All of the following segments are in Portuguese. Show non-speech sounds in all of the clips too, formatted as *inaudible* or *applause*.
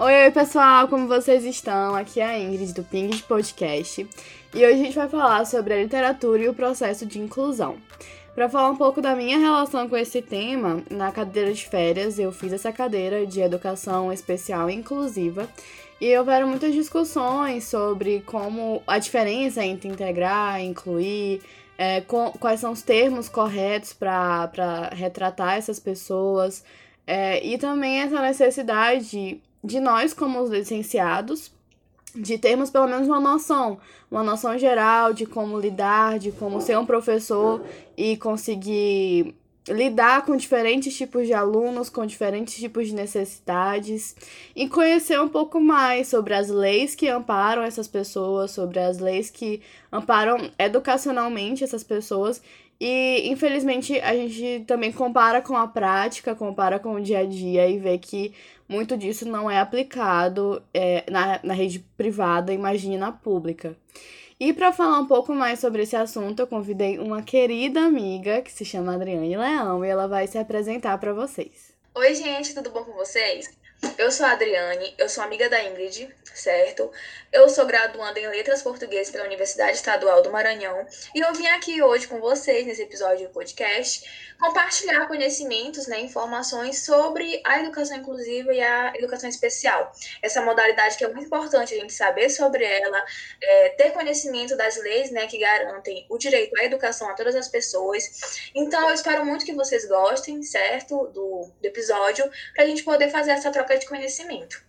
Oi, oi pessoal, como vocês estão? Aqui é a Ingrid do Ping de Podcast e hoje a gente vai falar sobre a literatura e o processo de inclusão. Para falar um pouco da minha relação com esse tema, na cadeira de férias eu fiz essa cadeira de educação especial e inclusiva e houveram muitas discussões sobre como a diferença entre integrar, incluir, é, com, quais são os termos corretos para retratar essas pessoas, é, e também essa necessidade de nós, como os licenciados, de termos pelo menos uma noção, uma noção geral de como lidar, de como ser um professor e conseguir lidar com diferentes tipos de alunos, com diferentes tipos de necessidades e conhecer um pouco mais sobre as leis que amparam essas pessoas, sobre as leis que amparam educacionalmente essas pessoas. E infelizmente a gente também compara com a prática, compara com o dia a dia e vê que muito disso não é aplicado é, na, na rede privada, imagine na pública. E para falar um pouco mais sobre esse assunto, eu convidei uma querida amiga que se chama Adriane Leão e ela vai se apresentar para vocês. Oi, gente, tudo bom com vocês? Eu sou a Adriane, eu sou amiga da Ingrid, certo? Eu sou graduanda em Letras Portuguesas pela Universidade Estadual do Maranhão e eu vim aqui hoje com vocês, nesse episódio do podcast, compartilhar conhecimentos, né, informações sobre a educação inclusiva e a educação especial. Essa modalidade que é muito importante a gente saber sobre ela, é, ter conhecimento das leis, né, que garantem o direito à educação a todas as pessoas. Então, eu espero muito que vocês gostem, certo, do, do episódio, para a gente poder fazer essa troca de conhecimento.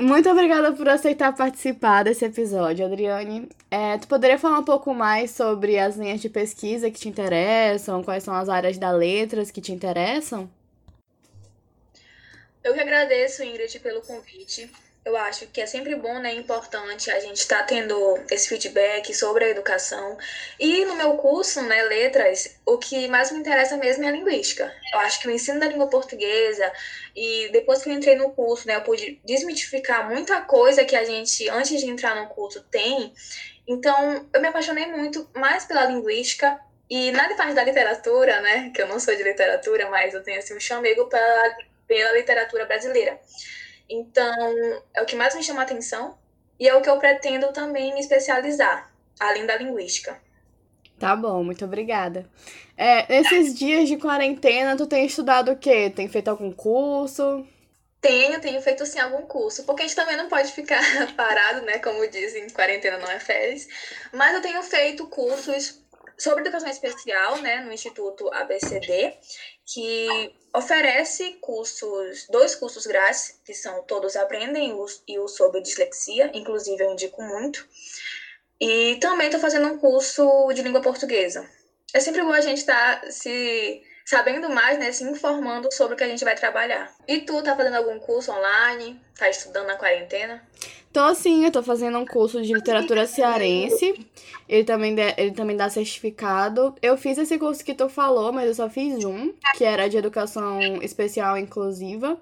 Muito obrigada por aceitar participar desse episódio, Adriane. É, tu poderia falar um pouco mais sobre as linhas de pesquisa que te interessam, quais são as áreas da letras que te interessam? Eu que agradeço, Ingrid, pelo convite eu acho que é sempre bom, né, importante a gente estar tá tendo esse feedback sobre a educação. E no meu curso, né, letras, o que mais me interessa mesmo é a linguística. Eu acho que o ensino da língua portuguesa e depois que eu entrei no curso, né, eu pude desmitificar muita coisa que a gente antes de entrar no curso tem. Então, eu me apaixonei muito mais pela linguística e na parte da literatura, né, que eu não sou de literatura, mas eu tenho assim um chamego pela, pela literatura brasileira. Então, é o que mais me chama a atenção e é o que eu pretendo também me especializar, além da linguística. Tá bom, muito obrigada. É, nesses dias de quarentena, tu tem estudado o quê? Tem feito algum curso? Tenho, tenho feito sim algum curso, porque a gente também não pode ficar *laughs* parado, né? Como dizem, quarentena não é férias. Mas eu tenho feito cursos sobre educação especial, né, no Instituto ABCD, que oferece cursos, dois cursos grátis, que são Todos Aprendem e o sobre dislexia, inclusive eu indico muito. E também estou fazendo um curso de língua portuguesa. É sempre bom a gente estar tá se sabendo mais, né, se informando sobre o que a gente vai trabalhar. E tu, tá fazendo algum curso online? Tá estudando na quarentena? Tô sim, eu tô fazendo um curso de literatura cearense. Ele também, de, ele também dá certificado. Eu fiz esse curso que tu falou, mas eu só fiz um, que era de educação especial inclusiva.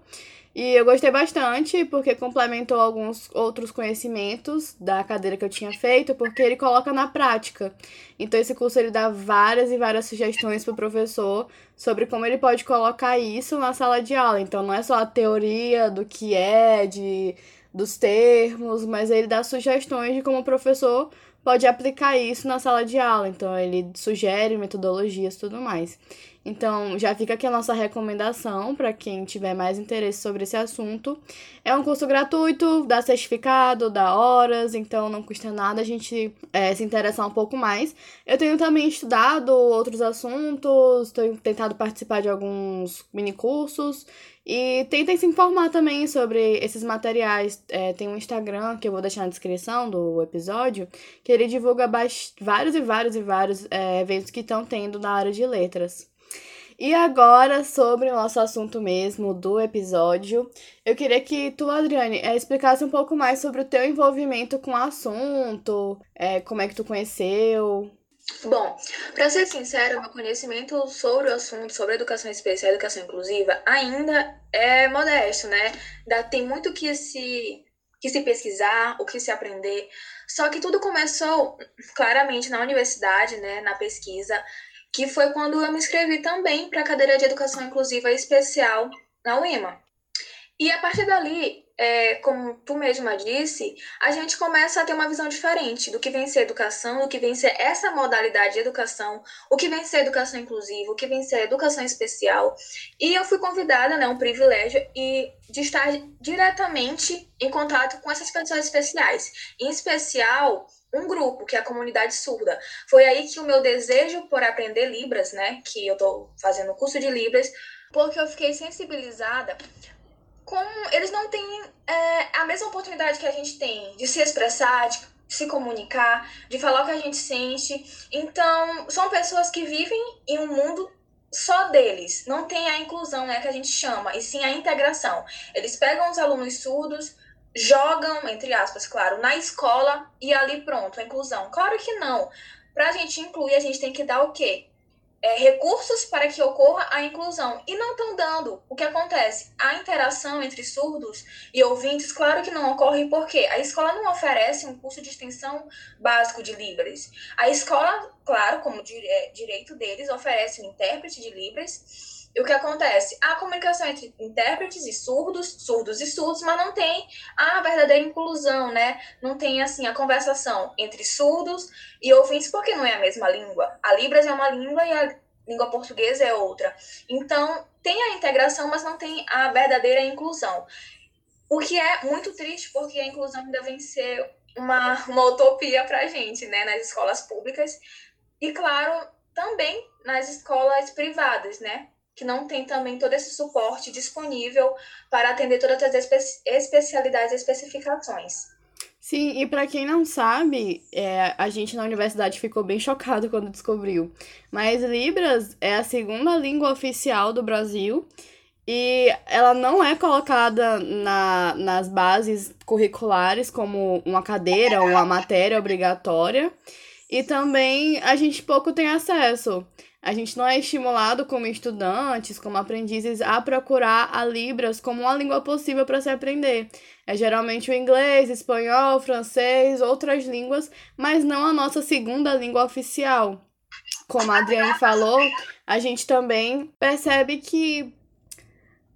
E eu gostei bastante porque complementou alguns outros conhecimentos da cadeira que eu tinha feito, porque ele coloca na prática. Então esse curso ele dá várias e várias sugestões para o professor sobre como ele pode colocar isso na sala de aula. Então não é só a teoria do que é, de dos termos, mas ele dá sugestões de como o professor pode aplicar isso na sala de aula. Então ele sugere metodologias e tudo mais. Então, já fica aqui a nossa recomendação para quem tiver mais interesse sobre esse assunto. É um curso gratuito, dá certificado, dá horas, então não custa nada a gente é, se interessar um pouco mais. Eu tenho também estudado outros assuntos, tenho tentado participar de alguns mini cursos e tentem se informar também sobre esses materiais. É, tem um Instagram que eu vou deixar na descrição do episódio, que ele divulga vários e vários e vários é, eventos que estão tendo na área de letras. E agora, sobre o nosso assunto mesmo do episódio, eu queria que tu, Adriane, é, explicasse um pouco mais sobre o teu envolvimento com o assunto, é, como é que tu conheceu. Bom, para ser sincero, meu conhecimento sobre o assunto, sobre educação especial e educação inclusiva, ainda é modesto, né? Tem muito que se, que se pesquisar, o que se aprender. Só que tudo começou claramente na universidade, né? Na pesquisa que foi quando eu me inscrevi também para a cadeira de Educação Inclusiva Especial na UEMA. E a partir dali, é, como tu mesma disse, a gente começa a ter uma visão diferente do que vem ser educação, do que vem ser essa modalidade de educação, o que vem ser educação inclusiva, o que vem ser educação especial. E eu fui convidada, né, um privilégio, e de estar diretamente em contato com essas pessoas especiais. Em especial, um grupo, que é a comunidade surda. Foi aí que o meu desejo por aprender Libras, né, que eu estou fazendo o curso de Libras, porque eu fiquei sensibilizada com eles não têm é, a mesma oportunidade que a gente tem de se expressar, de se comunicar, de falar o que a gente sente. Então, são pessoas que vivem em um mundo só deles. Não tem a inclusão, né, que a gente chama, e sim a integração. Eles pegam os alunos surdos, jogam, entre aspas, claro, na escola e ali pronto, a inclusão. Claro que não. Para a gente incluir, a gente tem que dar o quê? É, recursos para que ocorra a inclusão e não estão dando. O que acontece? A interação entre surdos e ouvintes, claro que não ocorre porque a escola não oferece um curso de extensão básico de Libras. A escola, claro, como é, direito deles, oferece um intérprete de Libras e o que acontece? A comunicação entre intérpretes e surdos, surdos e surdos, mas não tem a verdadeira inclusão, né? Não tem, assim, a conversação entre surdos e ouvintes, porque não é a mesma língua. A Libras é uma língua e a língua portuguesa é outra. Então, tem a integração, mas não tem a verdadeira inclusão. O que é muito triste, porque a inclusão ainda vem ser uma, uma utopia para a gente, né? Nas escolas públicas. E, claro, também nas escolas privadas, né? Que não tem também todo esse suporte disponível para atender todas as espe especialidades e especificações. Sim, e para quem não sabe, é, a gente na universidade ficou bem chocado quando descobriu. Mas Libras é a segunda língua oficial do Brasil e ela não é colocada na, nas bases curriculares como uma cadeira ou uma matéria obrigatória. E também a gente pouco tem acesso. A gente não é estimulado como estudantes, como aprendizes, a procurar a Libras como uma língua possível para se aprender. É geralmente o inglês, espanhol, francês, outras línguas, mas não a nossa segunda língua oficial. Como a Adriane falou, a gente também percebe que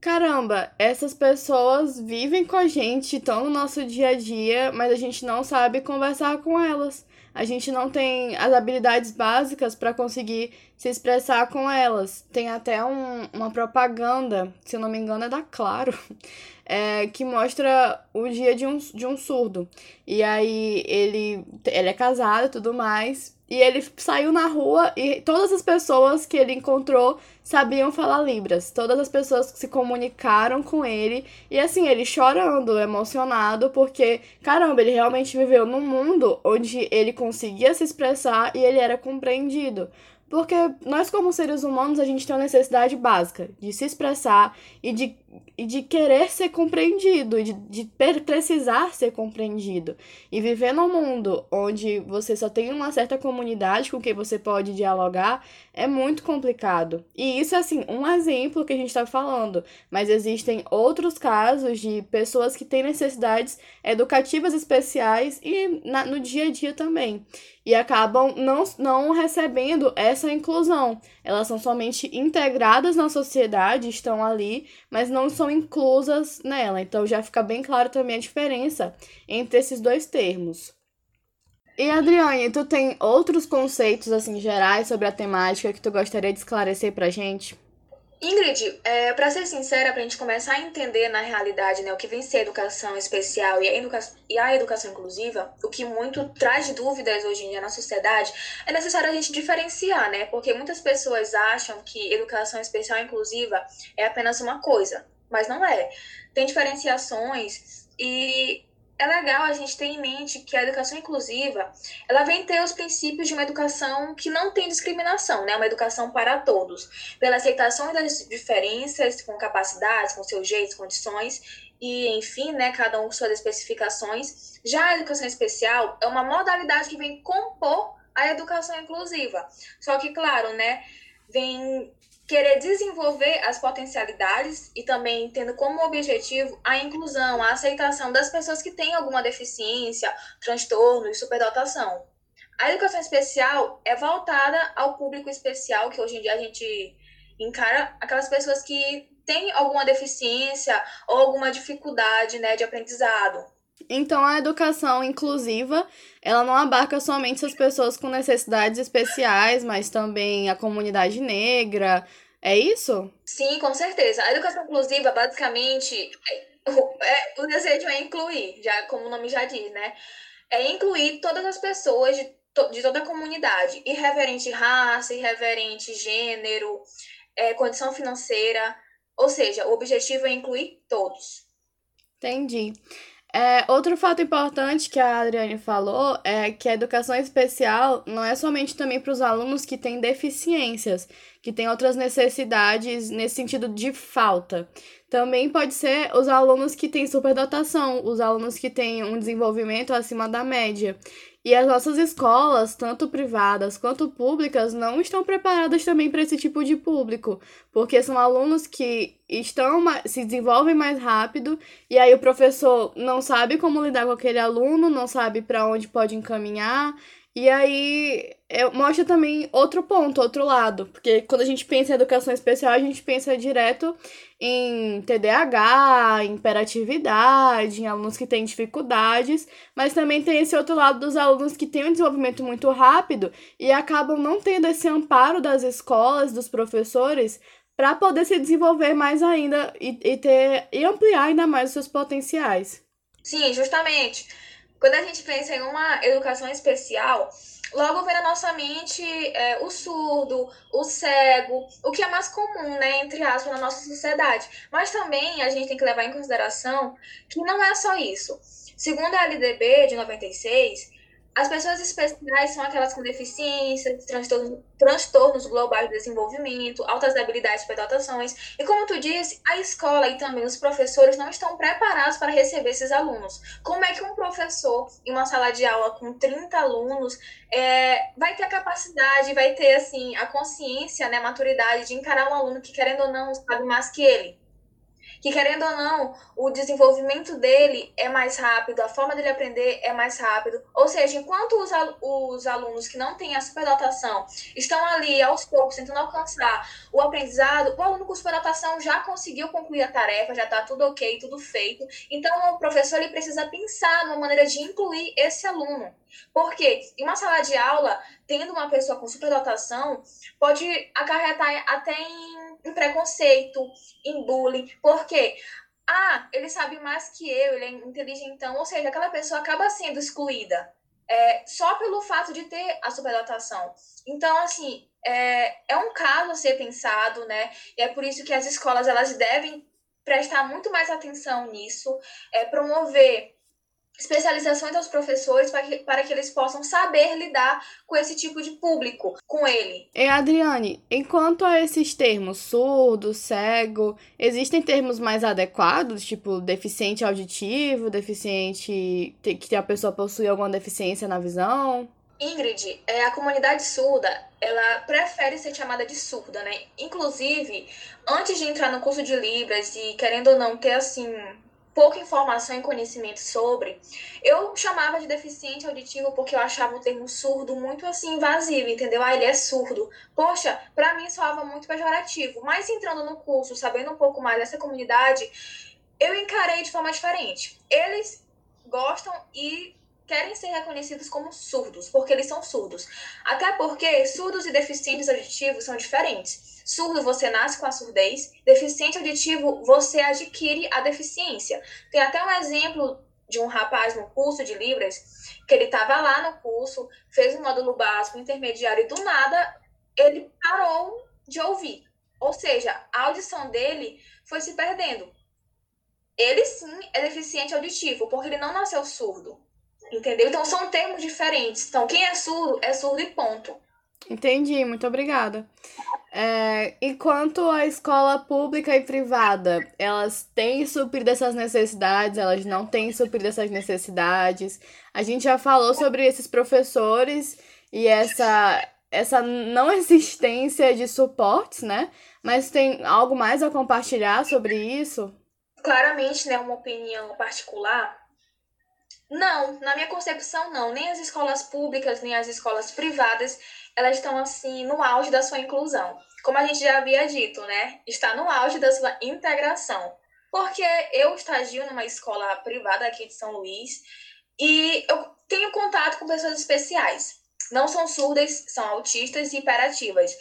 caramba, essas pessoas vivem com a gente, estão no nosso dia a dia, mas a gente não sabe conversar com elas a gente não tem as habilidades básicas para conseguir se expressar com elas. Tem até um, uma propaganda, se eu não me engano é da Claro, *laughs* é, que mostra o dia de um, de um surdo. E aí ele, ele é casado e tudo mais, e ele saiu na rua e todas as pessoas que ele encontrou sabiam falar Libras. Todas as pessoas que se comunicaram com ele. E assim, ele chorando, emocionado, porque, caramba, ele realmente viveu num mundo onde ele conseguia se expressar e ele era compreendido. Porque nós, como seres humanos, a gente tem uma necessidade básica de se expressar e de, e de querer ser compreendido, de, de precisar ser compreendido. E viver num mundo onde você só tem uma certa comunidade com quem você pode dialogar é muito complicado. E isso é, assim, um exemplo que a gente está falando. Mas existem outros casos de pessoas que têm necessidades educativas especiais e na, no dia a dia também e acabam não, não recebendo essa inclusão. Elas são somente integradas na sociedade, estão ali, mas não são inclusas nela. Então já fica bem claro também a diferença entre esses dois termos. E Adriane, tu tem outros conceitos assim gerais sobre a temática que tu gostaria de esclarecer pra gente? Ingrid, é, para ser sincera, para a gente começar a entender na realidade né, o que vem ser a educação especial e a, educa e a educação inclusiva, o que muito traz dúvidas hoje em dia na sociedade, é necessário a gente diferenciar, né? Porque muitas pessoas acham que educação especial e inclusiva é apenas uma coisa, mas não é. Tem diferenciações e é legal a gente ter em mente que a educação inclusiva, ela vem ter os princípios de uma educação que não tem discriminação, né? Uma educação para todos, pela aceitação das diferenças, com capacidades, com seus jeitos, condições e, enfim, né, cada um com suas especificações. Já a educação especial é uma modalidade que vem compor a educação inclusiva. Só que, claro, né, vem querer desenvolver as potencialidades e também tendo como objetivo a inclusão, a aceitação das pessoas que têm alguma deficiência, transtorno e superdotação. A educação especial é voltada ao público especial, que hoje em dia a gente encara aquelas pessoas que tem alguma deficiência ou alguma dificuldade né, de aprendizado. Então, a educação inclusiva, ela não abarca somente as pessoas com necessidades especiais, mas também a comunidade negra. É isso? Sim, com certeza. A educação inclusiva, basicamente, é, o desejo é incluir, já como o nome já diz, né? É incluir todas as pessoas de, de toda a comunidade, irreverente raça, irreverente gênero, é, condição financeira. Ou seja, o objetivo é incluir todos. Entendi. É, outro fato importante que a Adriane falou é que a educação especial não é somente também para os alunos que têm deficiências, que têm outras necessidades nesse sentido de falta. Também pode ser os alunos que têm superdotação, os alunos que têm um desenvolvimento acima da média. E as nossas escolas, tanto privadas quanto públicas, não estão preparadas também para esse tipo de público, porque são alunos que estão se desenvolvem mais rápido e aí o professor não sabe como lidar com aquele aluno, não sabe para onde pode encaminhar e aí é, mostra também outro ponto, outro lado, porque quando a gente pensa em educação especial, a gente pensa direto em TDAH, em hiperatividade, em alunos que têm dificuldades, mas também tem esse outro lado dos alunos que têm um desenvolvimento muito rápido e acabam não tendo esse amparo das escolas, dos professores, para poder se desenvolver mais ainda e, e, ter, e ampliar ainda mais os seus potenciais. Sim, justamente. Quando a gente pensa em uma educação especial, logo vem na nossa mente é, o surdo, o cego, o que é mais comum, né, entre aspas, na nossa sociedade. Mas também a gente tem que levar em consideração que não é só isso. Segundo a LDB de 96, as pessoas especiais são aquelas com deficiências, transtornos, transtornos globais de desenvolvimento, altas habilidades para dotações. E como tu disse, a escola e também os professores não estão preparados para receber esses alunos. Como é que um professor, em uma sala de aula com 30 alunos, é, vai ter a capacidade, vai ter assim a consciência, né, a maturidade de encarar um aluno que, querendo ou não, sabe mais que ele? Que querendo ou não, o desenvolvimento dele é mais rápido, a forma dele aprender é mais rápido. Ou seja, enquanto os, al os alunos que não têm a superdotação estão ali aos poucos tentando alcançar o aprendizado, o aluno com superdotação já conseguiu concluir a tarefa, já está tudo ok, tudo feito. Então, o professor ele precisa pensar numa maneira de incluir esse aluno. Porque em uma sala de aula, tendo uma pessoa com superdotação, pode acarretar até em em preconceito, em bullying, porque ah, ele sabe mais que eu, ele é inteligentão, ou seja, aquela pessoa acaba sendo excluída é, só pelo fato de ter a superdotação. Então, assim, é, é um caso a ser pensado, né? E é por isso que as escolas elas devem prestar muito mais atenção nisso, é, promover especializações aos professores para que, para que eles possam saber lidar com esse tipo de público, com ele. E Adriane, enquanto a esses termos surdo, cego, existem termos mais adequados, tipo deficiente auditivo, deficiente que a pessoa possui alguma deficiência na visão? Ingrid, é, a comunidade surda, ela prefere ser chamada de surda, né? Inclusive, antes de entrar no curso de Libras e querendo ou não ter, assim, pouca informação e conhecimento sobre, eu chamava de deficiente auditivo porque eu achava o termo surdo muito assim invasivo, entendeu? Ah, ele é surdo. Poxa, para mim soava muito pejorativo. Mas entrando no curso, sabendo um pouco mais dessa comunidade, eu encarei de forma diferente. Eles gostam e querem ser reconhecidos como surdos, porque eles são surdos. Até porque surdos e deficientes auditivos são diferentes. Surdo, você nasce com a surdez. Deficiente auditivo, você adquire a deficiência. Tem até um exemplo de um rapaz no curso de Libras, que ele estava lá no curso, fez um módulo básico, intermediário, e do nada ele parou de ouvir. Ou seja, a audição dele foi se perdendo. Ele sim é deficiente auditivo, porque ele não nasceu surdo. Entendeu? Então são termos diferentes. Então, quem é surdo é surdo e ponto. Entendi, muito obrigada. É, enquanto a escola pública e privada, elas têm suprido essas necessidades, elas não têm suprido essas necessidades. A gente já falou sobre esses professores e essa, essa não *laughs* existência de suportes, né? Mas tem algo mais a compartilhar sobre isso? Claramente, né, uma opinião particular, não, na minha concepção não. Nem as escolas públicas, nem as escolas privadas, elas estão assim no auge da sua inclusão. como a gente já havia dito, né, está no auge da sua integração. Porque eu estagio numa escola privada aqui de São Luís e eu tenho contato com pessoas especiais. Não são surdas, são autistas e hiperativas.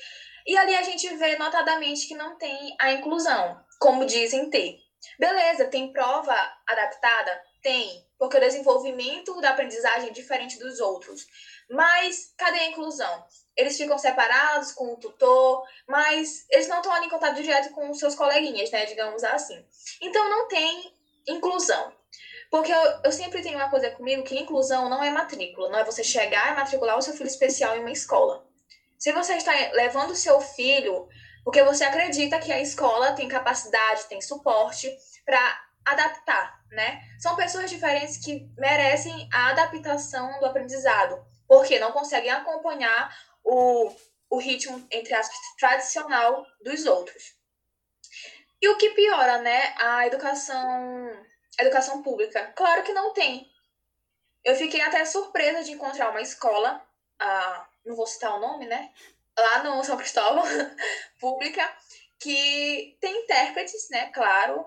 E ali a gente vê notadamente que não tem a inclusão, como dizem ter. Beleza, tem prova adaptada? Tem, porque o desenvolvimento da aprendizagem é diferente dos outros. Mas cadê a inclusão? Eles ficam separados com o tutor, mas eles não estão ali em contato direto com os seus coleguinhas, né? Digamos assim. Então não tem inclusão. Porque eu, eu sempre tenho uma coisa comigo que inclusão não é matrícula, não é você chegar e matricular o seu filho especial em uma escola. Se você está levando o seu filho porque você acredita que a escola tem capacidade, tem suporte para adaptar, né? São pessoas diferentes que merecem a adaptação do aprendizado, porque não conseguem acompanhar o, o ritmo, entre aspas, tradicional dos outros. E o que piora, né? A educação, a educação pública. Claro que não tem. Eu fiquei até surpresa de encontrar uma escola, ah, não vou citar o nome, né? lá no São Cristóvão, *laughs* pública, que tem intérpretes, né, claro,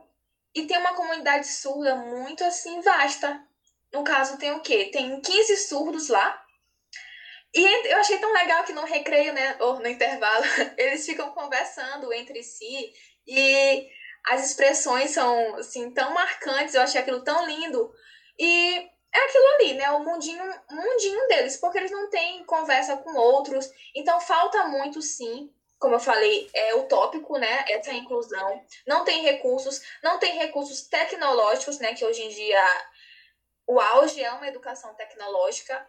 e tem uma comunidade surda muito, assim, vasta. No caso, tem o quê? Tem 15 surdos lá, e eu achei tão legal que no recreio, né, ou no intervalo, *laughs* eles ficam conversando entre si, e as expressões são, assim, tão marcantes, eu achei aquilo tão lindo, e é aquilo ali, né? O mundinho, mundinho deles, porque eles não têm conversa com outros. Então falta muito, sim. Como eu falei, é utópico, né? Essa inclusão. Não tem recursos, não tem recursos tecnológicos, né? Que hoje em dia o auge é uma educação tecnológica.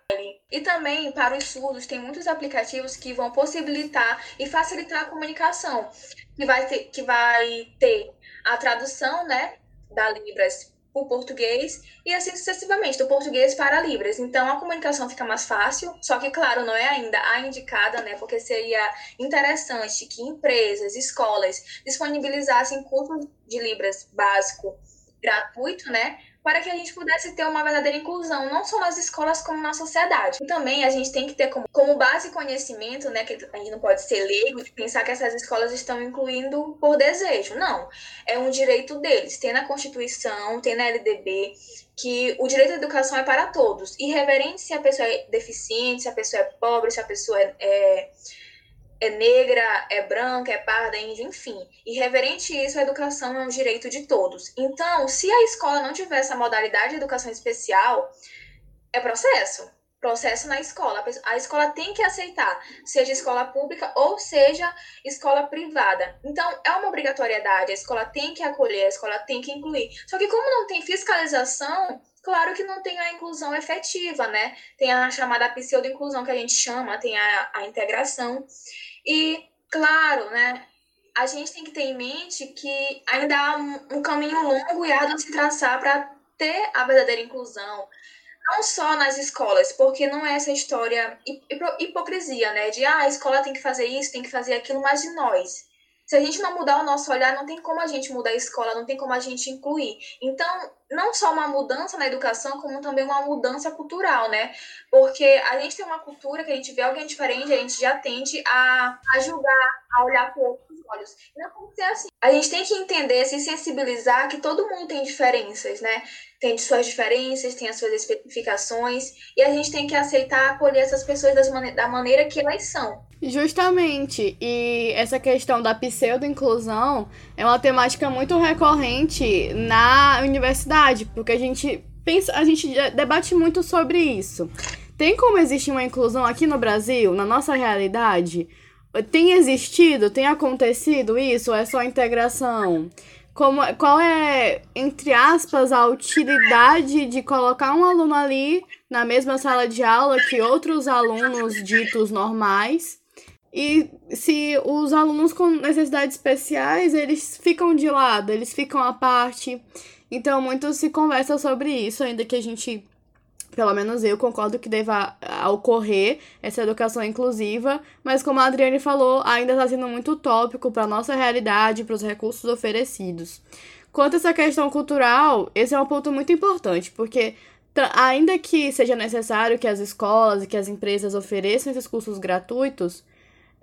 E também, para os surdos, tem muitos aplicativos que vão possibilitar e facilitar a comunicação. Que vai ter, que vai ter a tradução, né? Da Libras o português e assim sucessivamente, do português para Libras. Então a comunicação fica mais fácil, só que, claro, não é ainda a indicada, né? Porque seria interessante que empresas, escolas disponibilizassem curso de Libras básico gratuito, né? Para que a gente pudesse ter uma verdadeira inclusão, não só nas escolas, como na sociedade. E também a gente tem que ter como, como base conhecimento, né, que a gente não pode ser leigo de pensar que essas escolas estão incluindo por desejo. Não, é um direito deles. Tem na Constituição, tem na LDB, que o direito à educação é para todos. Irreverente se a pessoa é deficiente, se a pessoa é pobre, se a pessoa é, é é negra, é branca, é parda, é índia, enfim. E reverente isso, a educação é um direito de todos. Então, se a escola não tiver essa modalidade de educação especial, é processo. Processo na escola. A escola tem que aceitar, seja escola pública ou seja escola privada. Então, é uma obrigatoriedade. A escola tem que acolher, a escola tem que incluir. Só que, como não tem fiscalização, claro que não tem a inclusão efetiva, né? Tem a chamada pseudo-inclusão que a gente chama, tem a, a integração. E, claro, né, a gente tem que ter em mente que ainda há um, um caminho longo e árduo a se traçar para ter a verdadeira inclusão. Não só nas escolas, porque não é essa história hipocrisia, né? De ah, a escola tem que fazer isso, tem que fazer aquilo, mas de nós. Se a gente não mudar o nosso olhar, não tem como a gente mudar a escola, não tem como a gente incluir. Então, não só uma mudança na educação, como também uma mudança cultural, né? Porque a gente tem uma cultura que a gente vê alguém diferente, a gente já tende a, a julgar, a olhar com outros olhos. Não pode ser assim. A gente tem que entender, se sensibilizar que todo mundo tem diferenças, né? Tem suas diferenças, tem as suas especificações, e a gente tem que aceitar acolher essas pessoas das da maneira que elas são. Justamente, e essa questão da pseudo-inclusão é uma temática muito recorrente na universidade, porque a gente pensa, a gente debate muito sobre isso. Tem como existir uma inclusão aqui no Brasil, na nossa realidade? Tem existido? Tem acontecido isso? Ou é só integração? Como, qual é, entre aspas, a utilidade de colocar um aluno ali na mesma sala de aula que outros alunos ditos normais e se os alunos com necessidades especiais, eles ficam de lado, eles ficam à parte. Então, muito se conversa sobre isso, ainda que a gente, pelo menos eu, concordo que deva ocorrer essa educação inclusiva, mas como a Adriane falou, ainda está sendo muito utópico para a nossa realidade, para os recursos oferecidos. Quanto a essa questão cultural, esse é um ponto muito importante, porque ainda que seja necessário que as escolas e que as empresas ofereçam esses cursos gratuitos,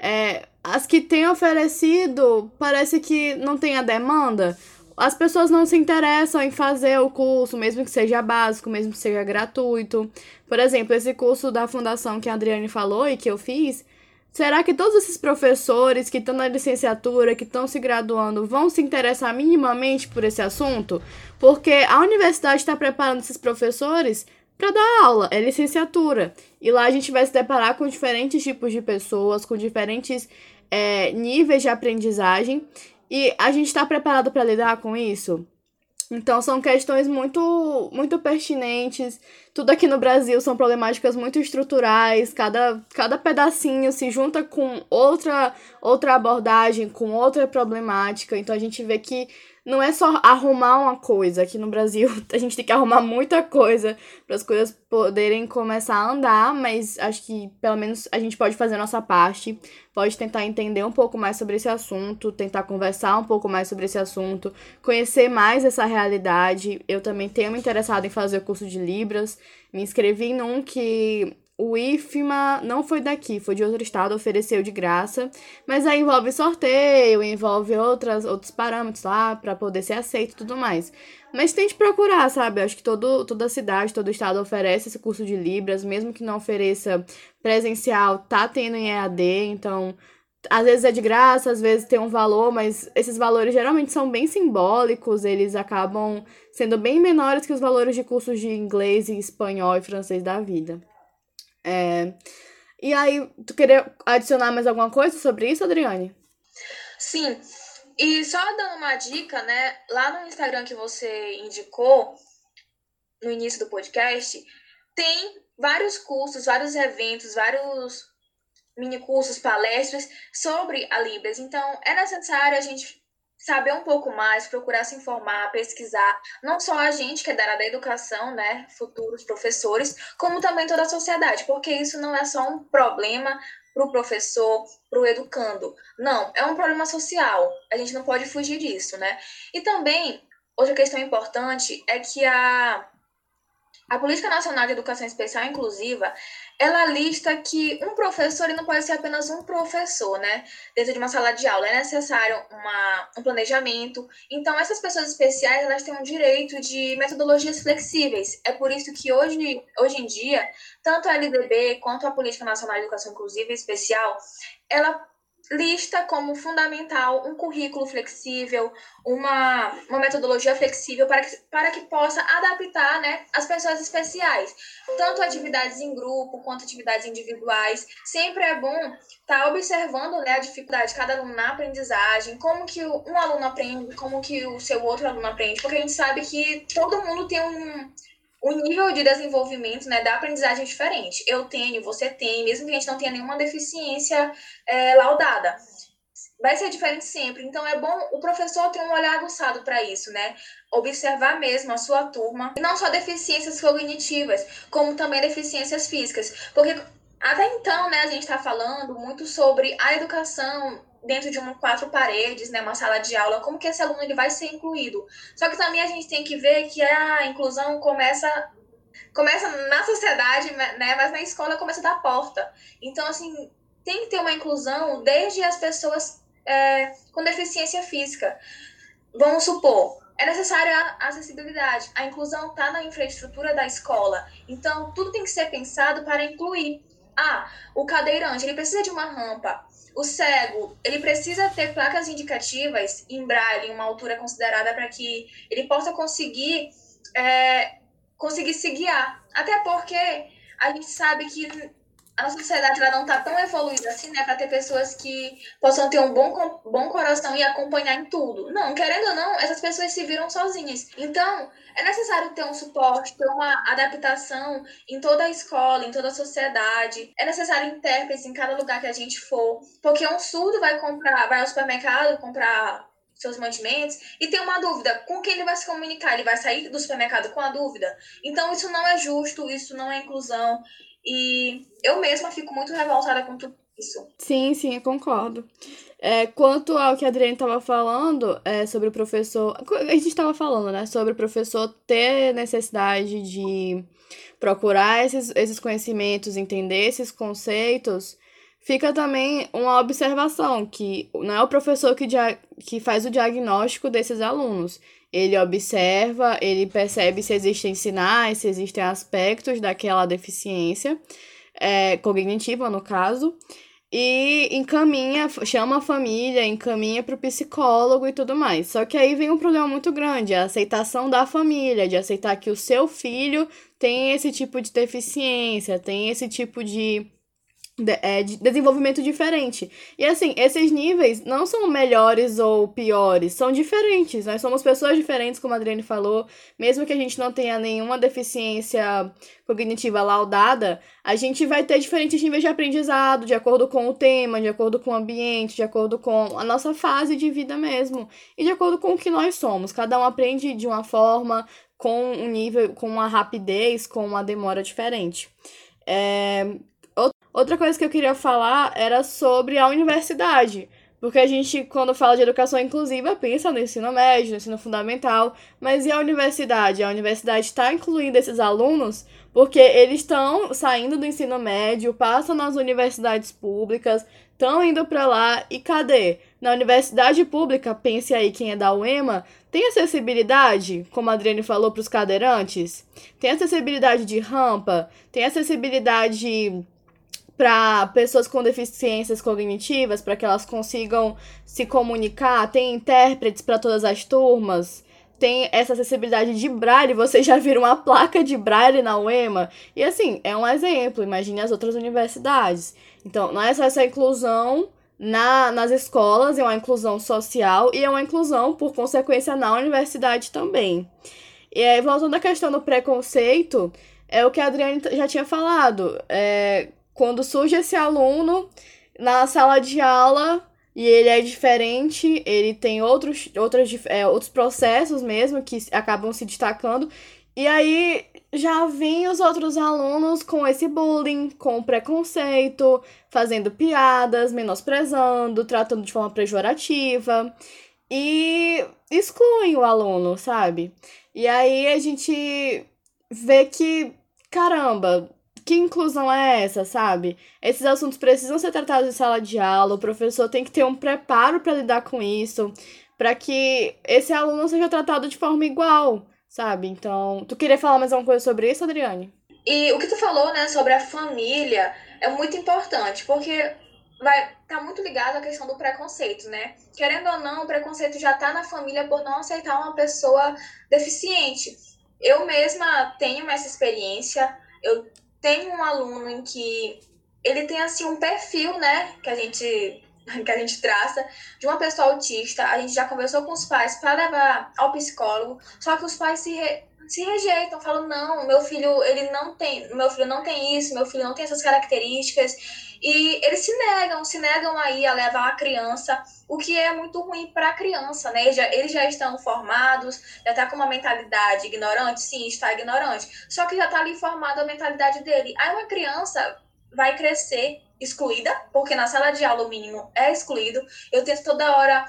é, as que têm oferecido parece que não tem a demanda. As pessoas não se interessam em fazer o curso, mesmo que seja básico, mesmo que seja gratuito. Por exemplo, esse curso da fundação que a Adriane falou e que eu fiz, será que todos esses professores que estão na licenciatura, que estão se graduando, vão se interessar minimamente por esse assunto? Porque a universidade está preparando esses professores para dar aula, é licenciatura. E lá a gente vai se deparar com diferentes tipos de pessoas, com diferentes é, níveis de aprendizagem. E a gente está preparado para lidar com isso? Então são questões muito muito pertinentes. Tudo aqui no Brasil são problemáticas muito estruturais, cada, cada pedacinho se junta com outra outra abordagem, com outra problemática. Então a gente vê que não é só arrumar uma coisa. Aqui no Brasil *laughs* a gente tem que arrumar muita coisa para as coisas poderem começar a andar, mas acho que pelo menos a gente pode fazer nossa parte, pode tentar entender um pouco mais sobre esse assunto, tentar conversar um pouco mais sobre esse assunto, conhecer mais essa realidade. Eu também tenho me interessado em fazer o curso de Libras, me inscrevi num que o IFMA não foi daqui, foi de outro estado, ofereceu de graça, mas aí envolve sorteio, envolve outras, outros parâmetros lá para poder ser aceito e tudo mais. Mas tente procurar, sabe? acho que todo, toda cidade, todo estado oferece esse curso de Libras, mesmo que não ofereça presencial, tá tendo em EAD, então às vezes é de graça, às vezes tem um valor, mas esses valores geralmente são bem simbólicos, eles acabam sendo bem menores que os valores de cursos de inglês e espanhol e francês da vida. É... E aí, tu queria adicionar mais alguma coisa sobre isso, Adriane? Sim. E só dando uma dica, né? Lá no Instagram que você indicou, no início do podcast, tem vários cursos, vários eventos, vários mini cursos, palestras sobre a Libras. Então, é necessário a gente saber um pouco mais, procurar se informar, pesquisar, não só a gente que é da área da educação, né, futuros professores, como também toda a sociedade, porque isso não é só um problema para o professor, para o educando. Não, é um problema social. A gente não pode fugir disso, né? E também, outra questão importante é que a, a Política Nacional de Educação Especial Inclusiva, ela lista que um professor ele não pode ser apenas um professor, né? Dentro de uma sala de aula é necessário uma, um planejamento. Então, essas pessoas especiais elas têm um direito de metodologias flexíveis. É por isso que hoje, hoje em dia, tanto a LDB quanto a Política Nacional de Educação Inclusiva Especial, ela lista como fundamental um currículo flexível, uma, uma metodologia flexível para que, para que possa adaptar né, as pessoas especiais. Tanto atividades em grupo quanto atividades individuais. Sempre é bom estar tá observando né, a dificuldade de cada aluno na aprendizagem, como que um aluno aprende, como que o seu outro aluno aprende, porque a gente sabe que todo mundo tem um o nível de desenvolvimento né, da aprendizagem é diferente. Eu tenho, você tem, mesmo que a gente não tenha nenhuma deficiência é, laudada. Vai ser diferente sempre. Então, é bom o professor ter um olhar aguçado para isso, né? Observar mesmo a sua turma. E não só deficiências cognitivas, como também deficiências físicas. Porque até então, né, a gente está falando muito sobre a educação dentro de uma quatro paredes, né, uma sala de aula, como que esse aluno ele vai ser incluído. Só que também a gente tem que ver que a inclusão começa começa na sociedade, né, mas na escola começa da porta. Então, assim, tem que ter uma inclusão desde as pessoas é, com deficiência física. Vamos supor, é necessária a acessibilidade. A inclusão está na infraestrutura da escola. Então, tudo tem que ser pensado para incluir. Ah, o cadeirante, ele precisa de uma rampa. O cego, ele precisa ter placas indicativas em braille, em uma altura considerada para que ele possa conseguir, é, conseguir se guiar. Até porque a gente sabe que a sociedade ela não está tão evoluída assim, né, para ter pessoas que possam ter um bom, bom coração e acompanhar em tudo. Não, querendo ou não, essas pessoas se viram sozinhas. Então, é necessário ter um suporte, ter uma adaptação em toda a escola, em toda a sociedade. É necessário intérpretes em cada lugar que a gente for, porque um surdo vai comprar, vai ao supermercado comprar seus mantimentos e tem uma dúvida, com quem ele vai se comunicar? Ele vai sair do supermercado com a dúvida? Então isso não é justo, isso não é inclusão. E eu mesma fico muito revoltada com tudo isso. Sim, sim, eu concordo. É, quanto ao que a Adriane estava falando é, sobre o professor. A gente estava falando, né? Sobre o professor ter necessidade de procurar esses, esses conhecimentos, entender esses conceitos. fica também uma observação, que não é o professor que, que faz o diagnóstico desses alunos. Ele observa, ele percebe se existem sinais, se existem aspectos daquela deficiência é, cognitiva, no caso, e encaminha, chama a família, encaminha para o psicólogo e tudo mais. Só que aí vem um problema muito grande, a aceitação da família, de aceitar que o seu filho tem esse tipo de deficiência, tem esse tipo de de, é, de desenvolvimento diferente. E assim, esses níveis não são melhores ou piores, são diferentes. Nós somos pessoas diferentes, como a Adriane falou. Mesmo que a gente não tenha nenhuma deficiência cognitiva laudada, a gente vai ter diferentes níveis de aprendizado, de acordo com o tema, de acordo com o ambiente, de acordo com a nossa fase de vida mesmo. E de acordo com o que nós somos. Cada um aprende de uma forma, com um nível, com uma rapidez, com uma demora diferente. É, Outra coisa que eu queria falar era sobre a universidade. Porque a gente, quando fala de educação inclusiva, pensa no ensino médio, no ensino fundamental, mas e a universidade? A universidade está incluindo esses alunos porque eles estão saindo do ensino médio, passam nas universidades públicas, estão indo para lá e cadê? Na universidade pública, pense aí quem é da UEMA, tem acessibilidade, como a Adriane falou, para os cadeirantes? Tem acessibilidade de rampa? Tem acessibilidade para pessoas com deficiências cognitivas, para que elas consigam se comunicar, tem intérpretes para todas as turmas, tem essa acessibilidade de braille, vocês já viram uma placa de braille na UEMA? E assim, é um exemplo, imagine as outras universidades. Então, não é só essa inclusão na, nas escolas, é uma inclusão social e é uma inclusão, por consequência, na universidade também. E aí, voltando à questão do preconceito, é o que a Adriane já tinha falado. É, quando surge esse aluno na sala de aula e ele é diferente, ele tem outros, outros, é, outros processos mesmo que acabam se destacando. E aí já vem os outros alunos com esse bullying, com preconceito, fazendo piadas, menosprezando, tratando de forma pejorativa e excluem o aluno, sabe? E aí a gente vê que, caramba, que inclusão é essa, sabe? Esses assuntos precisam ser tratados em sala de aula, o professor tem que ter um preparo para lidar com isso, para que esse aluno seja tratado de forma igual, sabe? Então, tu queria falar mais alguma coisa sobre isso, Adriane? E o que tu falou, né, sobre a família é muito importante, porque vai tá muito ligado à questão do preconceito, né? Querendo ou não, o preconceito já tá na família por não aceitar uma pessoa deficiente. Eu mesma tenho essa experiência. Eu tem um aluno em que ele tem assim um perfil, né, que a gente que a gente traça de uma pessoa autista. A gente já conversou com os pais para levar ao psicólogo, só que os pais se re se rejeitam, falam não, meu filho ele não tem, meu filho não tem isso, meu filho não tem essas características e eles se negam, se negam aí a levar a criança, o que é muito ruim para a criança, né? Eles já, eles já estão formados, já está com uma mentalidade ignorante, sim, está ignorante, só que já está ali formada a mentalidade dele. Aí uma criança vai crescer excluída, porque na sala de aula o mínimo é excluído. Eu tento toda hora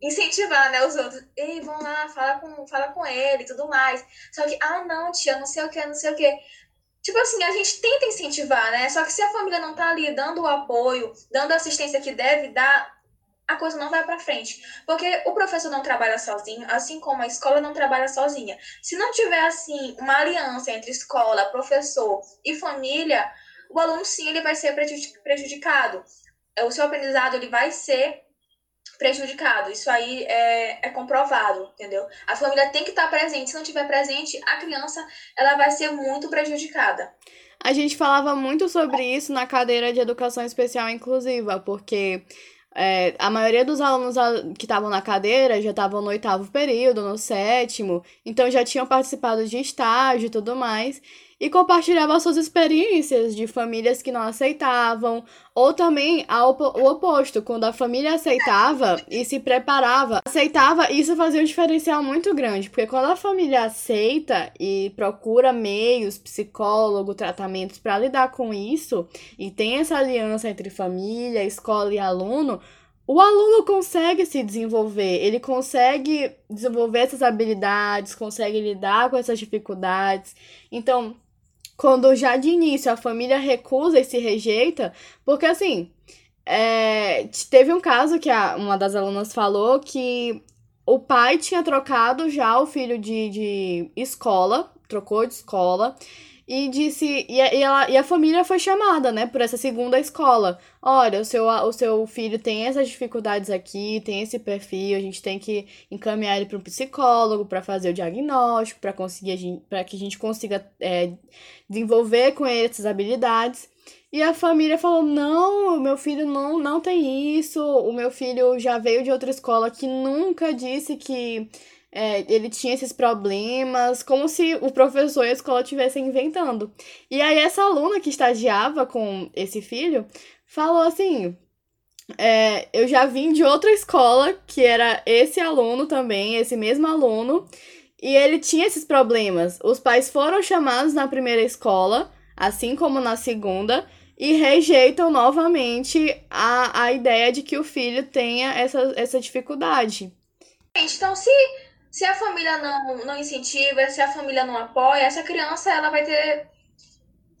incentivar, né, os outros. Ei, vão lá, fala com, fala com ele e tudo mais. Só que, ah, não, tia, não sei o que, não sei o que. Tipo assim, a gente tenta incentivar, né? Só que se a família não tá ali dando o apoio, dando a assistência que deve dar, a coisa não vai para frente. Porque o professor não trabalha sozinho, assim como a escola não trabalha sozinha. Se não tiver, assim, uma aliança entre escola, professor e família, o aluno, sim, ele vai ser prejudicado. O seu aprendizado, ele vai ser prejudicado. Isso aí é, é comprovado, entendeu? A família tem que estar presente. Se não estiver presente, a criança ela vai ser muito prejudicada. A gente falava muito sobre isso na cadeira de educação especial inclusiva, porque é, a maioria dos alunos que estavam na cadeira já estavam no oitavo período, no sétimo, então já tinham participado de estágio e tudo mais e compartilhava suas experiências de famílias que não aceitavam, ou também o oposto, quando a família aceitava e se preparava, aceitava, isso fazia um diferencial muito grande, porque quando a família aceita e procura meios, psicólogo, tratamentos para lidar com isso, e tem essa aliança entre família, escola e aluno, o aluno consegue se desenvolver, ele consegue desenvolver essas habilidades, consegue lidar com essas dificuldades. Então, quando já de início a família recusa e se rejeita, porque assim, é, teve um caso que a, uma das alunas falou que o pai tinha trocado já o filho de, de escola, trocou de escola, e disse. E a, e, ela, e a família foi chamada, né, por essa segunda escola. Olha, o seu, o seu filho tem essas dificuldades aqui, tem esse perfil, a gente tem que encaminhar ele para um psicólogo para fazer o diagnóstico, para conseguir para que a gente consiga é, desenvolver com ele essas habilidades. E a família falou: não, meu filho não, não tem isso, o meu filho já veio de outra escola que nunca disse que é, ele tinha esses problemas, como se o professor e a escola estivessem inventando. E aí, essa aluna que estagiava com esse filho falou assim: é, Eu já vim de outra escola que era esse aluno também, esse mesmo aluno, e ele tinha esses problemas. Os pais foram chamados na primeira escola, assim como na segunda. E rejeitam novamente a, a ideia de que o filho tenha essa, essa dificuldade. Então, se se a família não, não incentiva, se a família não apoia, essa criança ela vai ter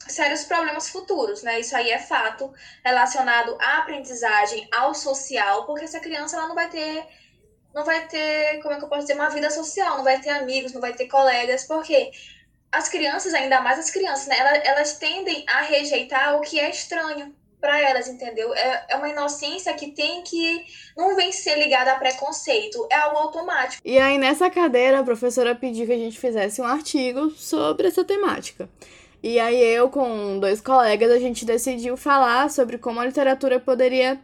sérios problemas futuros, né? Isso aí é fato relacionado à aprendizagem, ao social, porque essa criança ela não vai ter não vai ter, como é que eu posso dizer, uma vida social, não vai ter amigos, não vai ter colegas, porque as crianças, ainda mais as crianças, né, elas, elas tendem a rejeitar o que é estranho para elas, entendeu? É, é uma inocência que tem que não vem ser ligada a preconceito, é algo automático. E aí, nessa cadeira, a professora pediu que a gente fizesse um artigo sobre essa temática. E aí, eu, com dois colegas, a gente decidiu falar sobre como a literatura poderia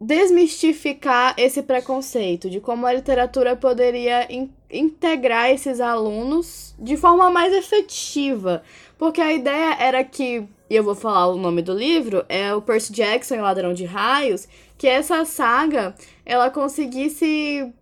desmistificar esse preconceito, de como a literatura poderia in integrar esses alunos de forma mais efetiva. Porque a ideia era que e eu vou falar o nome do livro, é o Percy Jackson e o Ladrão de Raios, que essa saga ela conseguisse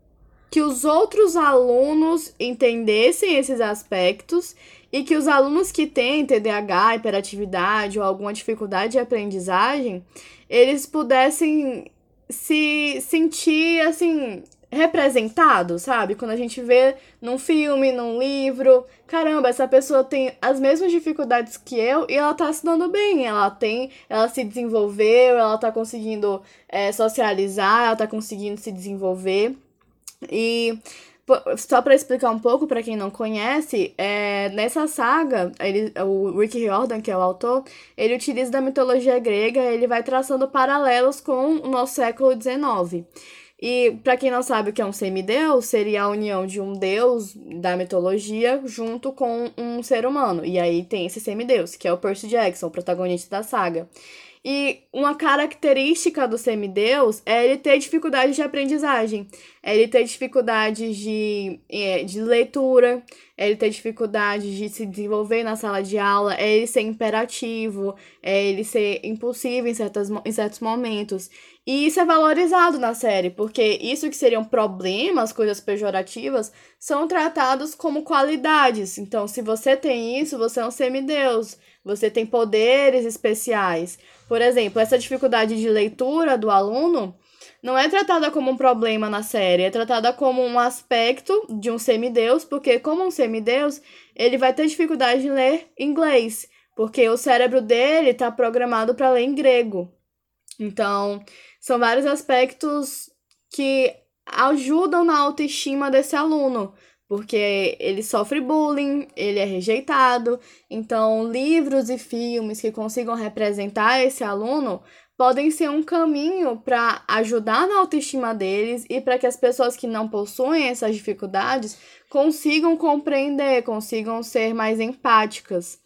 que os outros alunos entendessem esses aspectos e que os alunos que têm TDAH, hiperatividade ou alguma dificuldade de aprendizagem, eles pudessem se sentir assim representado, sabe? Quando a gente vê num filme, num livro, caramba, essa pessoa tem as mesmas dificuldades que eu e ela tá se dando bem, ela tem, ela se desenvolveu, ela tá conseguindo é, socializar, ela tá conseguindo se desenvolver. E só para explicar um pouco para quem não conhece, é, nessa saga, ele, o Rick Riordan, que é o autor, ele utiliza da mitologia grega, ele vai traçando paralelos com o nosso século XIX. E para quem não sabe o que é um semideus, seria a união de um deus da mitologia junto com um ser humano. E aí tem esse semideus, que é o Percy Jackson, o protagonista da saga. E uma característica do semideus é ele ter dificuldades de aprendizagem, é ele ter dificuldades de, é, de leitura, é ele ter dificuldades de se desenvolver na sala de aula, é ele ser imperativo, é ele ser impulsivo em, certas, em certos momentos. E isso é valorizado na série, porque isso que seriam problemas, coisas pejorativas, são tratados como qualidades. Então, se você tem isso, você é um semideus, você tem poderes especiais. Por exemplo, essa dificuldade de leitura do aluno não é tratada como um problema na série, é tratada como um aspecto de um semideus, porque como um semideus, ele vai ter dificuldade de ler inglês, porque o cérebro dele está programado para ler em grego. Então, são vários aspectos que ajudam na autoestima desse aluno, porque ele sofre bullying, ele é rejeitado. Então, livros e filmes que consigam representar esse aluno podem ser um caminho para ajudar na autoestima deles e para que as pessoas que não possuem essas dificuldades consigam compreender, consigam ser mais empáticas.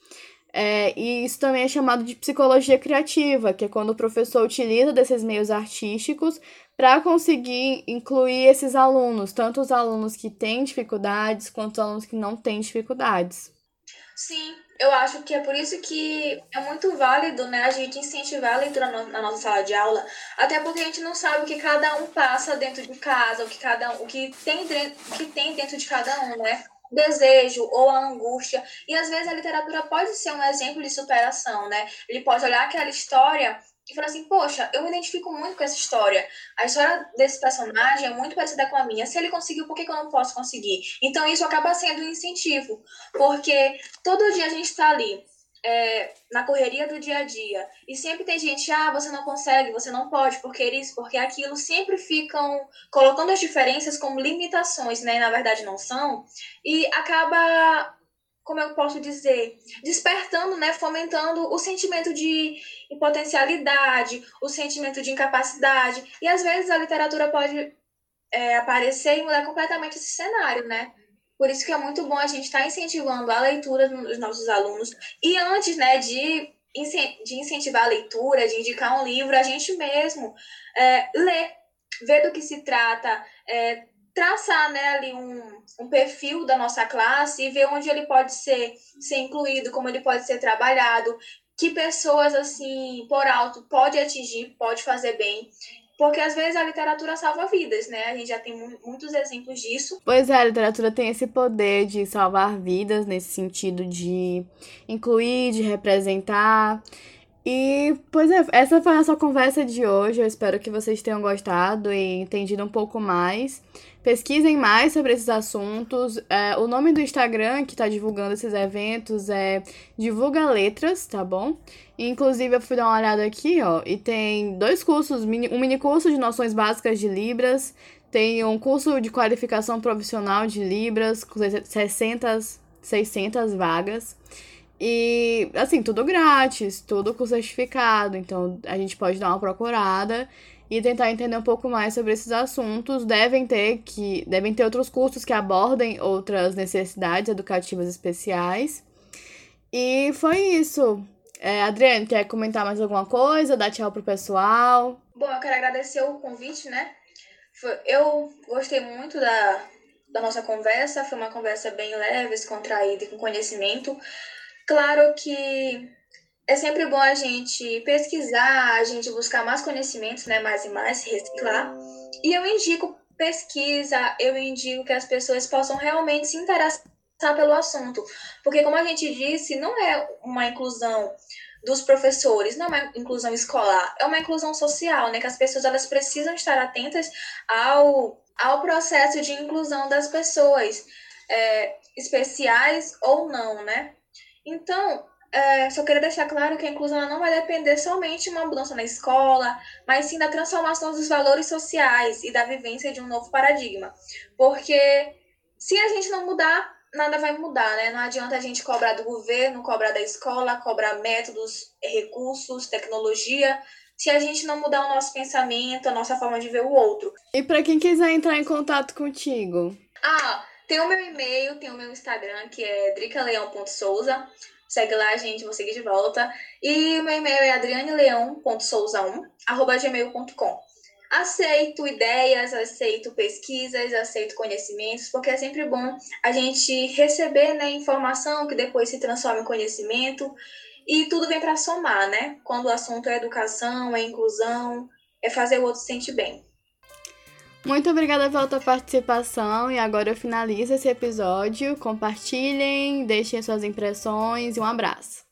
É, e isso também é chamado de psicologia criativa, que é quando o professor utiliza desses meios artísticos para conseguir incluir esses alunos, tanto os alunos que têm dificuldades quanto os alunos que não têm dificuldades. Sim, eu acho que é por isso que é muito válido né, a gente incentivar a leitura na nossa sala de aula, até porque a gente não sabe o que cada um passa dentro de casa, o que cada um, o que tem, o que tem dentro de cada um, né? Desejo ou a angústia. E às vezes a literatura pode ser um exemplo de superação, né? Ele pode olhar aquela história e falar assim: Poxa, eu me identifico muito com essa história. A história desse personagem é muito parecida com a minha. Se ele conseguiu, por que, eu não posso conseguir? Então isso acaba sendo um incentivo, porque todo dia a gente está ali é, na correria do dia a dia. E sempre tem gente, ah, você não consegue, você não pode, porque isso, porque aquilo, sempre ficam colocando as diferenças como limitações, né? Na verdade não são. E acaba, como eu posso dizer, despertando, né? Fomentando o sentimento de impotencialidade, o sentimento de incapacidade. E às vezes a literatura pode é, aparecer e mudar completamente esse cenário, né? Por isso que é muito bom a gente estar tá incentivando a leitura dos nossos alunos. E antes, né, de, de incentivar a leitura, de indicar um livro, a gente mesmo é, ler, ver do que se trata, é, traçar né, ali um, um perfil da nossa classe e ver onde ele pode ser, ser incluído, como ele pode ser trabalhado, que pessoas, assim, por alto, pode atingir, pode fazer bem. Porque às vezes a literatura salva vidas, né? A gente já tem muitos exemplos disso. Pois é, a literatura tem esse poder de salvar vidas, nesse sentido de incluir, de representar. E, pois é, essa foi a nossa conversa de hoje. Eu espero que vocês tenham gostado e entendido um pouco mais. Pesquisem mais sobre esses assuntos. É, o nome do Instagram que está divulgando esses eventos é Divulga Letras, tá bom? Inclusive, eu fui dar uma olhada aqui, ó, e tem dois cursos, um mini curso de noções básicas de Libras, tem um curso de qualificação profissional de Libras, com 600, 600 vagas. E, assim, tudo grátis, tudo com certificado. Então, a gente pode dar uma procurada e tentar entender um pouco mais sobre esses assuntos. Devem ter que devem ter outros cursos que abordem outras necessidades educativas especiais. E foi isso. É, Adriane, quer comentar mais alguma coisa? Dar tchau pro pessoal? Bom, eu quero agradecer o convite, né? Eu gostei muito da, da nossa conversa, foi uma conversa bem leve, descontraída e com conhecimento. Claro que é sempre bom a gente pesquisar, a gente buscar mais conhecimentos, né, mais e mais, reciclar. E eu indico pesquisa, eu indico que as pessoas possam realmente se interessar pelo assunto, porque como a gente disse, não é uma inclusão dos professores, não é uma inclusão escolar, é uma inclusão social, né, que as pessoas elas precisam estar atentas ao, ao processo de inclusão das pessoas, é, especiais ou não, né? Então, é, só queria deixar claro que a inclusão não vai depender somente de uma mudança na escola, mas sim da transformação dos valores sociais e da vivência de um novo paradigma. Porque se a gente não mudar, nada vai mudar, né? Não adianta a gente cobrar do governo, cobrar da escola, cobrar métodos, recursos, tecnologia, se a gente não mudar o nosso pensamento, a nossa forma de ver o outro. E para quem quiser entrar em contato contigo? Ah, tem o meu e-mail, tem o meu Instagram, que é dricaleão.souza. Segue lá, gente, vou seguir de volta. E o meu e-mail é adrianeleão.souza1, Aceito ideias, aceito pesquisas, aceito conhecimentos, porque é sempre bom a gente receber né, informação que depois se transforma em conhecimento e tudo vem para somar, né? Quando o assunto é educação, é inclusão, é fazer o outro se sentir bem. Muito obrigada pela tua participação e agora eu finalizo esse episódio. Compartilhem, deixem suas impressões e um abraço.